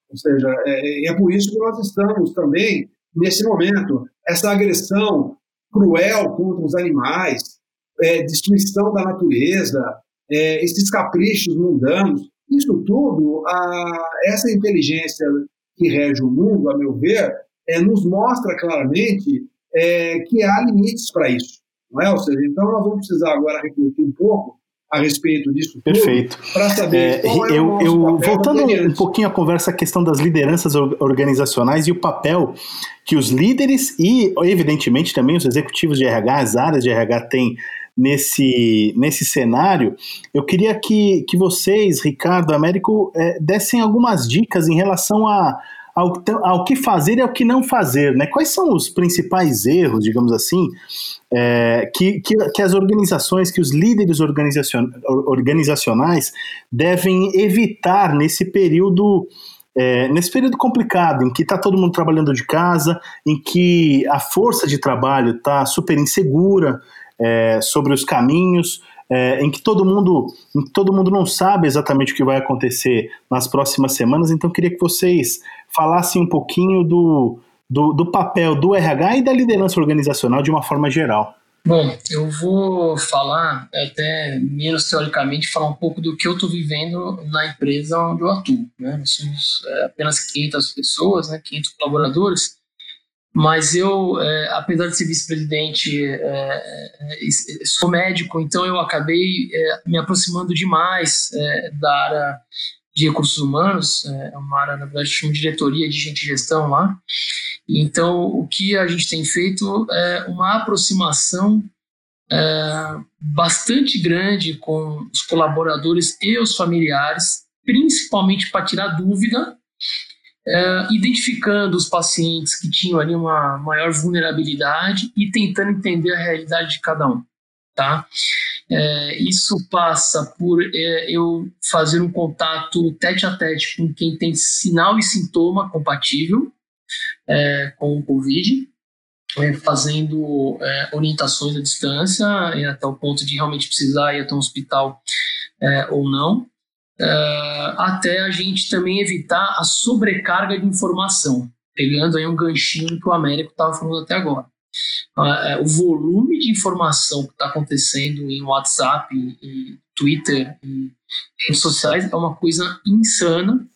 Ou seja, é, é por isso que nós estamos também, nesse momento, essa agressão cruel contra os animais, é, destruição da natureza, é, esses caprichos mundanos, isso tudo, a, essa inteligência que rege o mundo, a meu ver, é, nos mostra claramente é, que há limites para isso. Não é? Ou seja, então nós vamos precisar agora refletir um pouco a respeito disso
Perfeito. para saber é, é eu, eu voltando um pouquinho à conversa a questão das lideranças organizacionais e o papel que os líderes e evidentemente também os executivos de RH, as áreas de RH têm nesse, nesse cenário, eu queria que, que vocês, Ricardo, Américo, é, dessem algumas dicas em relação a, ao, ao que fazer e ao que não fazer. Né? Quais são os principais erros, digamos assim, é, que, que, que, as organizações, que os líderes organizacion, organizacionais devem evitar nesse período. É, nesse período complicado, em que está todo mundo trabalhando de casa, em que a força de trabalho está super insegura, é, sobre os caminhos é, em que todo mundo, em que todo mundo não sabe exatamente o que vai acontecer nas próximas semanas. Então, queria que vocês falassem um pouquinho do, do, do papel do RH e da liderança organizacional de uma forma geral.
Bom, eu vou falar até menos teoricamente, falar um pouco do que eu estou vivendo na empresa onde eu atuo. Né? Nós somos é, apenas 500 pessoas, né? 500 colaboradores, mas eu, é, apesar de ser vice-presidente, é, é, sou médico, então eu acabei é, me aproximando demais é, da área de recursos humanos, é uma área, na verdade, chama diretoria de gente de gestão lá. Então, o que a gente tem feito é uma aproximação é, bastante grande com os colaboradores e os familiares, principalmente para tirar dúvida, é, identificando os pacientes que tinham ali uma maior vulnerabilidade e tentando entender a realidade de cada um. Tá? É, isso passa por é, eu fazer um contato tete a tete com quem tem sinal e sintoma compatível é, com o Covid, é, fazendo é, orientações à distância, até o ponto de realmente precisar ir até um hospital ou não, até a gente também evitar a sobrecarga de informação, pegando aí um ganchinho que o Américo estava falando até agora. É, o volume de informação que está acontecendo em WhatsApp, e Twitter e redes sociais é uma coisa insana.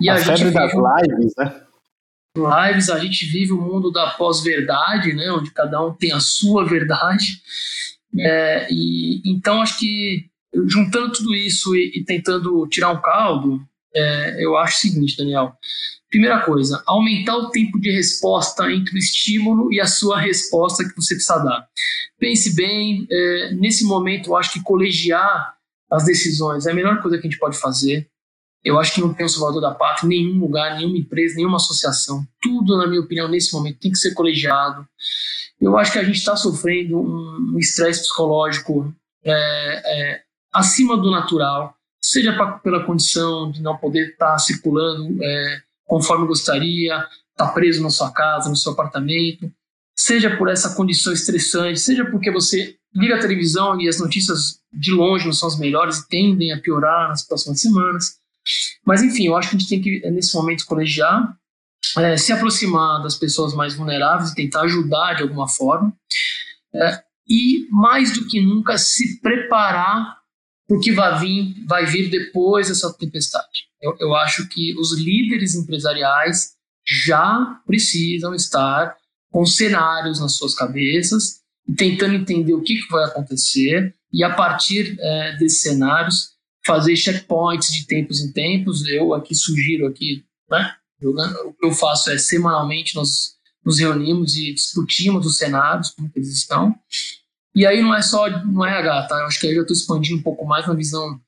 E a, a febre das lives, né?
Lives, a gente vive o mundo da pós-verdade, né? Onde cada um tem a sua verdade. É, e então acho que juntando tudo isso e, e tentando tirar um caldo, é, eu acho o seguinte, Daniel. Primeira coisa, aumentar o tempo de resposta entre o estímulo e a sua resposta que você precisa dar. Pense bem, é, nesse momento eu acho que colegiar as decisões é a melhor coisa que a gente pode fazer. Eu acho que não tem o salvador da pátria nenhum lugar, nenhuma empresa, nenhuma associação. Tudo, na minha opinião, nesse momento tem que ser colegiado. Eu acho que a gente está sofrendo um estresse psicológico é, é, acima do natural, seja pra, pela condição de não poder estar tá circulando é, conforme gostaria, estar tá preso na sua casa, no seu apartamento, seja por essa condição estressante, seja porque você liga a televisão e as notícias de longe não são as melhores e tendem a piorar nas próximas semanas. Mas enfim, eu acho que a gente tem que, nesse momento, colegiar, é, se aproximar das pessoas mais vulneráveis e tentar ajudar de alguma forma. É, e, mais do que nunca, se preparar para o que vai vir, vai vir depois dessa tempestade. Eu, eu acho que os líderes empresariais já precisam estar com cenários nas suas cabeças e tentando entender o que, que vai acontecer e a partir é, desses cenários fazer checkpoints de tempos em tempos. Eu aqui sugiro aqui, né, o que eu faço é semanalmente nós nos reunimos e discutimos os cenários como eles estão. E aí não é só no RH, tá? Eu acho que aí eu já estou expandindo um pouco mais na visão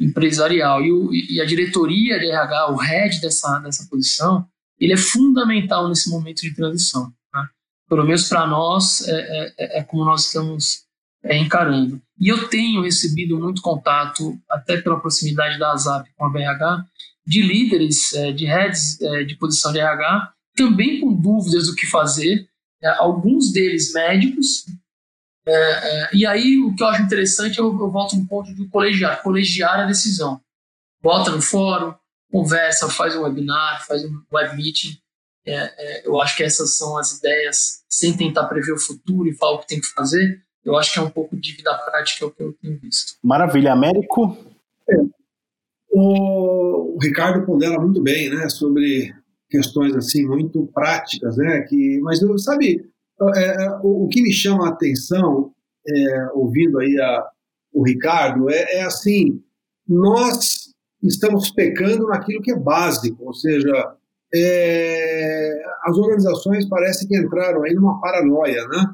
empresarial. E, o, e, a diretoria de RH, o head dessa, dessa posição, ele é fundamental nesse momento de transição. Né? Pelo menos para nós, é, é, é, é, como nós estamos é, encarando. E eu tenho recebido muito contato, até pela proximidade da ASAP com a BRH, de líderes, é, de heads é, de posição de RH, também com dúvidas do que fazer, alguns deles médicos, é, é, e aí, o que eu acho interessante, eu, eu volto um ponto de colegiar, colegiar a decisão. Bota no fórum, conversa, faz um webinar, faz um web meeting. É, é, eu acho que essas são as ideias, sem tentar prever o futuro e falar o que tem que fazer. Eu acho que é um pouco de vida prática o que eu tenho visto.
Maravilha. Américo?
É. O, o Ricardo pondera muito bem, né, sobre questões assim muito práticas, né, que, mas sabe, é, é, o, o, que me chama a atenção, é, ouvindo aí a, o Ricardo, é, é, assim, nós estamos pecando naquilo que é básico, ou seja, é, as organizações parecem que entraram aí numa paranoia, né?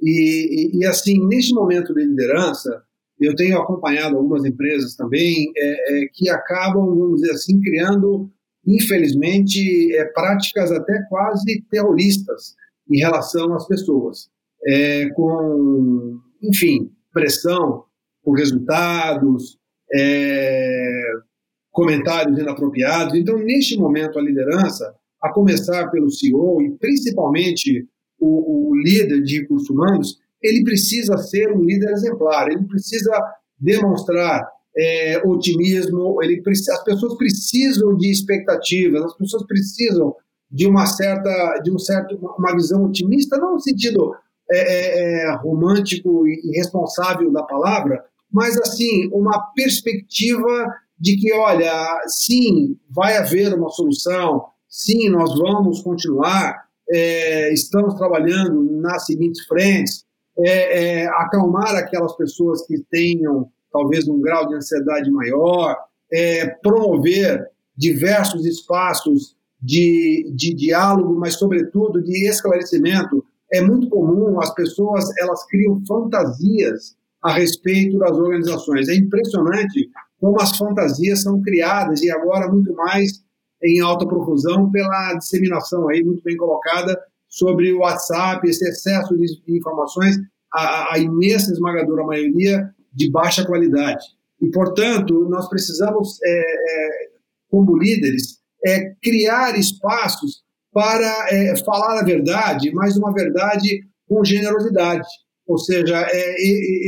E, e, e, assim, neste momento de liderança, eu tenho acompanhado algumas empresas também é, é, que acabam, vamos dizer assim, criando, infelizmente, práticas até quase terroristas em relação às pessoas, é, com, enfim, pressão por resultados, é, comentários inapropriados. Então, neste momento, a liderança, a começar pelo CEO e principalmente o, o líder de recursos humanos, ele precisa ser um líder exemplar, ele precisa demonstrar é, otimismo, ele, as pessoas precisam de expectativas, as pessoas precisam de uma certa, de um certo, uma visão otimista, não no sentido é, é, é romântico e responsável da palavra, mas assim uma perspectiva de que, olha, sim, vai haver uma solução, sim, nós vamos continuar, é, estamos trabalhando nas seguintes frentes, é, é, acalmar aquelas pessoas que tenham talvez um grau de ansiedade maior, é, promover diversos espaços de, de diálogo, mas sobretudo de esclarecimento. É muito comum as pessoas elas criam fantasias a respeito das organizações. É impressionante como as fantasias são criadas e agora muito mais em alta profusão pela disseminação aí muito bem colocada sobre o WhatsApp, esse excesso de informações, a, a imensa esmagadora maioria de baixa qualidade. E, portanto, nós precisamos, é, é, como líderes, é, criar espaços para é, falar a verdade, mas uma verdade com generosidade. Ou seja, é,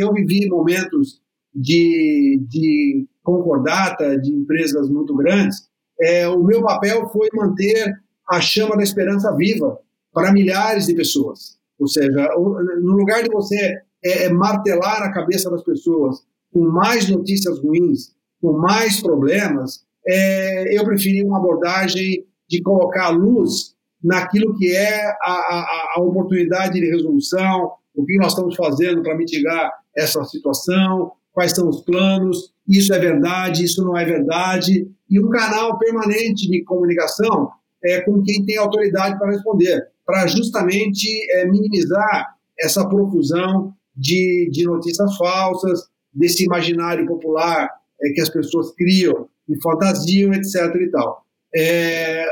eu vivi momentos de, de concordata de empresas muito grandes. É, o meu papel foi manter a chama da esperança viva para milhares de pessoas. Ou seja, no lugar de você é, é martelar a cabeça das pessoas com mais notícias ruins, com mais problemas, é, eu preferi uma abordagem de colocar luz naquilo que é a, a, a oportunidade de resolução, o que nós estamos fazendo para mitigar essa situação, quais são os planos, isso é verdade, isso não é verdade, e um canal permanente de comunicação é, com quem tem autoridade para responder, para justamente é, minimizar essa profusão de, de notícias falsas, desse imaginário popular é, que as pessoas criam e fantasiam, etc. e tal. É,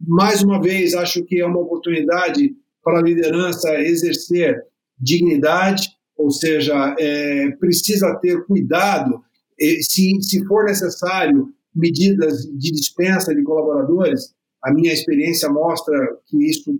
mais uma vez, acho que é uma oportunidade para a liderança exercer dignidade, ou seja, é, precisa ter cuidado, se, se for necessário, medidas de dispensa de colaboradores. A minha experiência mostra que isso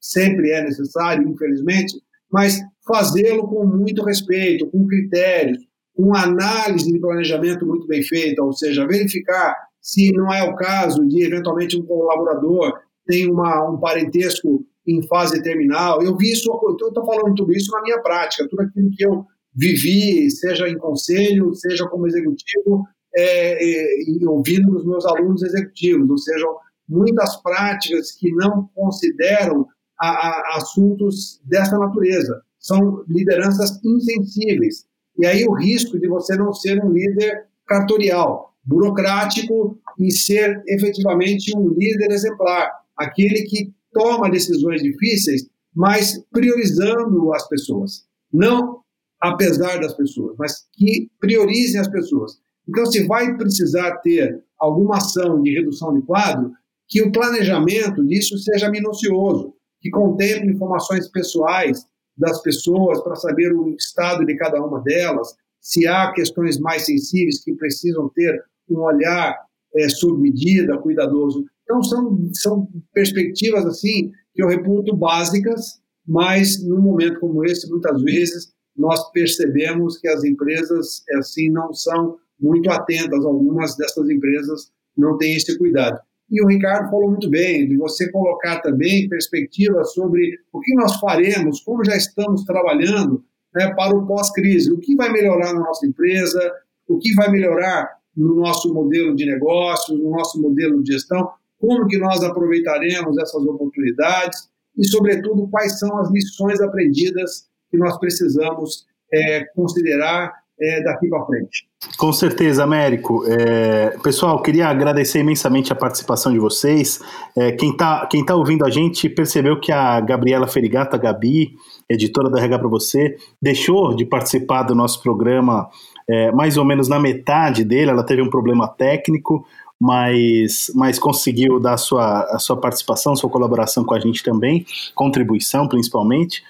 sempre é necessário, infelizmente, mas fazê-lo com muito respeito, com critérios, com análise de planejamento muito bem feita, ou seja, verificar se não é o caso de eventualmente um colaborador tem uma, um parentesco em fase terminal. Eu vi isso, eu estou falando tudo isso na minha prática, tudo aquilo que eu vivi, seja em conselho, seja como executivo, é, e, e ouvindo os meus alunos executivos, ou seja, muitas práticas que não consideram a, a, assuntos dessa natureza. São lideranças insensíveis. E aí o risco de você não ser um líder cartorial, burocrático e ser efetivamente um líder exemplar, aquele que toma decisões difíceis, mas priorizando as pessoas. Não apesar das pessoas, mas que priorizem as pessoas. Então, se vai precisar ter alguma ação de redução de quadro, que o planejamento disso seja minucioso, que contemple informações pessoais das pessoas para saber o estado de cada uma delas, se há questões mais sensíveis que precisam ter um olhar é, sob medida, cuidadoso. Então, são, são perspectivas, assim, que eu reputo básicas, mas num momento como esse, muitas vezes, nós percebemos que as empresas, assim, não são muito atentas, algumas dessas empresas não têm esse cuidado. E o Ricardo falou muito bem, de você colocar também perspectivas sobre o que nós faremos, como já estamos trabalhando né, para o pós-crise, o que vai melhorar na nossa empresa, o que vai melhorar no nosso modelo de negócios, no nosso modelo de gestão, como que nós aproveitaremos essas oportunidades e, sobretudo, quais são as lições aprendidas que nós precisamos é, considerar é, daqui para frente.
Com certeza, Américo. É, pessoal, queria agradecer imensamente a participação de vocês. É, quem está quem tá ouvindo a gente percebeu que a Gabriela Ferigata, Gabi, editora da RH para você, deixou de participar do nosso programa é, mais ou menos na metade dele. Ela teve um problema técnico mas, mas conseguiu dar sua, a sua participação, sua colaboração com a gente também, contribuição principalmente.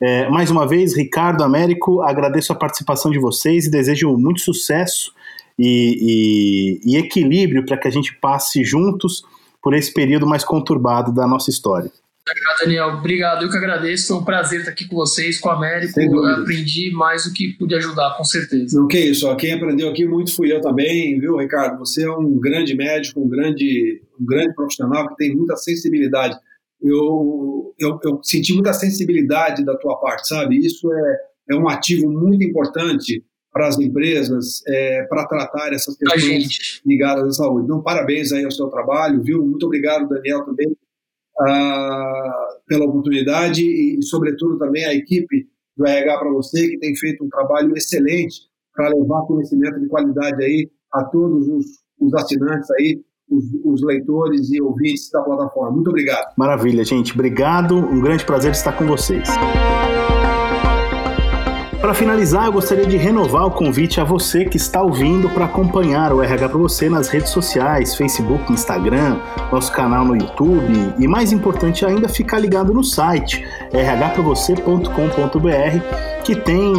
É, mais uma vez, Ricardo Américo, agradeço a participação de vocês e desejo muito sucesso e, e, e equilíbrio para que a gente passe juntos por esse período mais conturbado da nossa história.
Daniel, obrigado. Eu que agradeço. Foi um prazer estar aqui com vocês, com o Américo. Eu aprendi mais do que pude ajudar, com certeza.
Não, que isso. Ó, quem aprendeu aqui muito fui eu também, viu, Ricardo? Você é um grande médico, um grande, um grande profissional que tem muita sensibilidade. Eu, eu, eu senti muita sensibilidade da tua parte, sabe? Isso é, é um ativo muito importante para as empresas, é, para tratar essas questões ligadas à saúde. Então, parabéns aí ao seu trabalho, viu? Muito obrigado, Daniel, também pela oportunidade e, sobretudo, também a equipe do RH para você, que tem feito um trabalho excelente para levar conhecimento de qualidade aí a todos os, os assinantes aí, os, os, leitores e ouvintes da plataforma. Muito obrigado.
Maravilha, gente. Obrigado. Um grande prazer estar com vocês. Para finalizar, eu gostaria de renovar o convite a você que está ouvindo para acompanhar o RH para você nas redes sociais, Facebook, Instagram, nosso canal no YouTube e mais importante ainda, ficar ligado no site rhpravocê.com.br que tem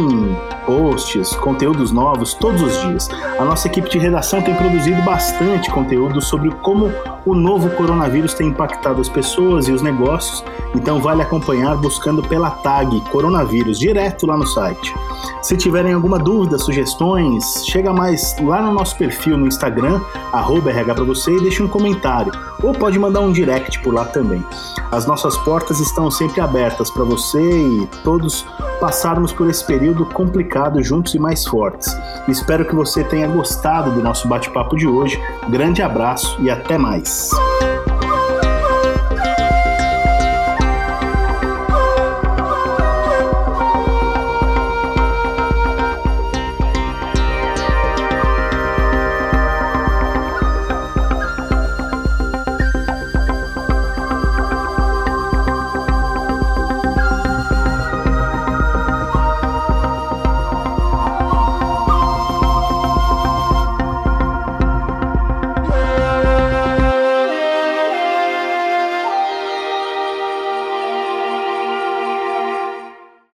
posts, conteúdos novos todos os dias. A nossa equipe de redação tem produzido bastante conteúdo sobre como o novo coronavírus tem impactado as pessoas e os negócios, então vale acompanhar buscando pela tag coronavírus direto lá no site. Se tiverem alguma dúvida, sugestões, chega mais lá no nosso perfil no Instagram, arroba pra você e deixe um comentário. Ou pode mandar um direct por lá também. As nossas portas estão sempre abertas para você e todos passarmos por esse período complicado juntos e mais fortes. Espero que você tenha gostado do nosso bate-papo de hoje. Grande abraço e até mais.